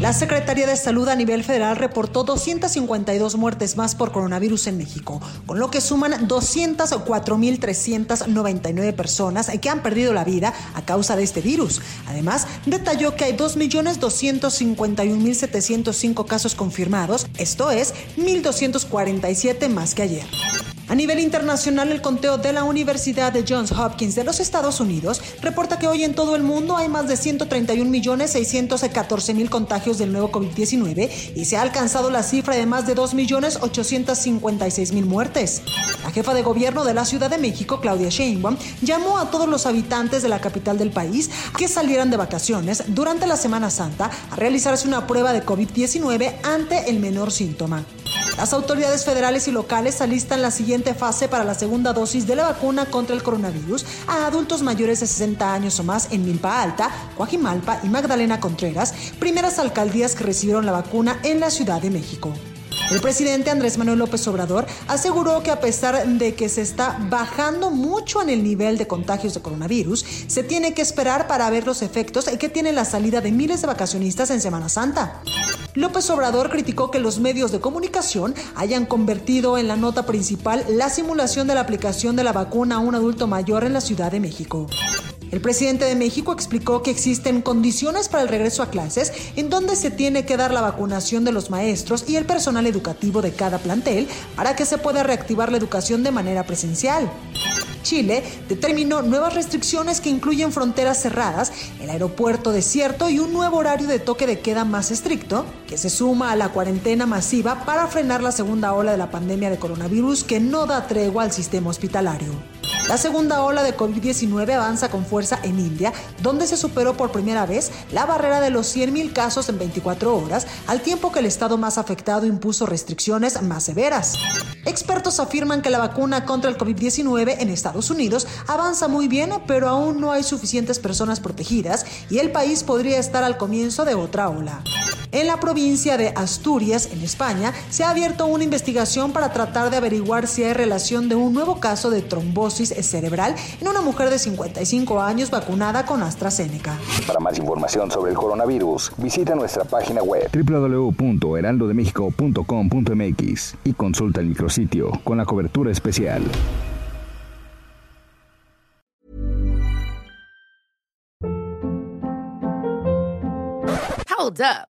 La Secretaría de Salud a nivel federal reportó 252 muertes más por coronavirus en México, con lo que suman 204.399 personas que han perdido la vida a causa de este virus. Además, detalló que hay 2.251.705 casos confirmados, esto es 1.247 más que ayer. A nivel internacional, el conteo de la Universidad de Johns Hopkins de los Estados Unidos reporta que hoy en todo el mundo hay más de 131.614.000 contagios del nuevo COVID-19 y se ha alcanzado la cifra de más de 2.856.000 muertes. La jefa de gobierno de la Ciudad de México, Claudia Sheinbaum, llamó a todos los habitantes de la capital del país que salieran de vacaciones durante la Semana Santa a realizarse una prueba de COVID-19 ante el menor síntoma. Las autoridades federales y locales alistan la siguiente fase para la segunda dosis de la vacuna contra el coronavirus a adultos mayores de 60 años o más en Milpa Alta, Coajimalpa y Magdalena Contreras, primeras alcaldías que recibieron la vacuna en la Ciudad de México. El presidente Andrés Manuel López Obrador aseguró que a pesar de que se está bajando mucho en el nivel de contagios de coronavirus, se tiene que esperar para ver los efectos que tiene la salida de miles de vacacionistas en Semana Santa. López Obrador criticó que los medios de comunicación hayan convertido en la nota principal la simulación de la aplicación de la vacuna a un adulto mayor en la Ciudad de México. El presidente de México explicó que existen condiciones para el regreso a clases en donde se tiene que dar la vacunación de los maestros y el personal educativo de cada plantel para que se pueda reactivar la educación de manera presencial. Chile determinó nuevas restricciones que incluyen fronteras cerradas, el aeropuerto desierto y un nuevo horario de toque de queda más estricto, que se suma a la cuarentena masiva para frenar la segunda ola de la pandemia de coronavirus que no da tregua al sistema hospitalario. La segunda ola de COVID-19 avanza con fuerza en India, donde se superó por primera vez la barrera de los 100.000 casos en 24 horas, al tiempo que el estado más afectado impuso restricciones más severas. Expertos afirman que la vacuna contra el COVID-19 en Estados Unidos avanza muy bien, pero aún no hay suficientes personas protegidas y el país podría estar al comienzo de otra ola. En la provincia de Asturias, en España, se ha abierto una investigación para tratar de averiguar si hay relación de un nuevo caso de trombosis cerebral en una mujer de 55 años vacunada con AstraZeneca. Para más información sobre el coronavirus, visita nuestra página web www.heraldodemexico.com.mx y consulta el micrositio con la cobertura especial. Hold up.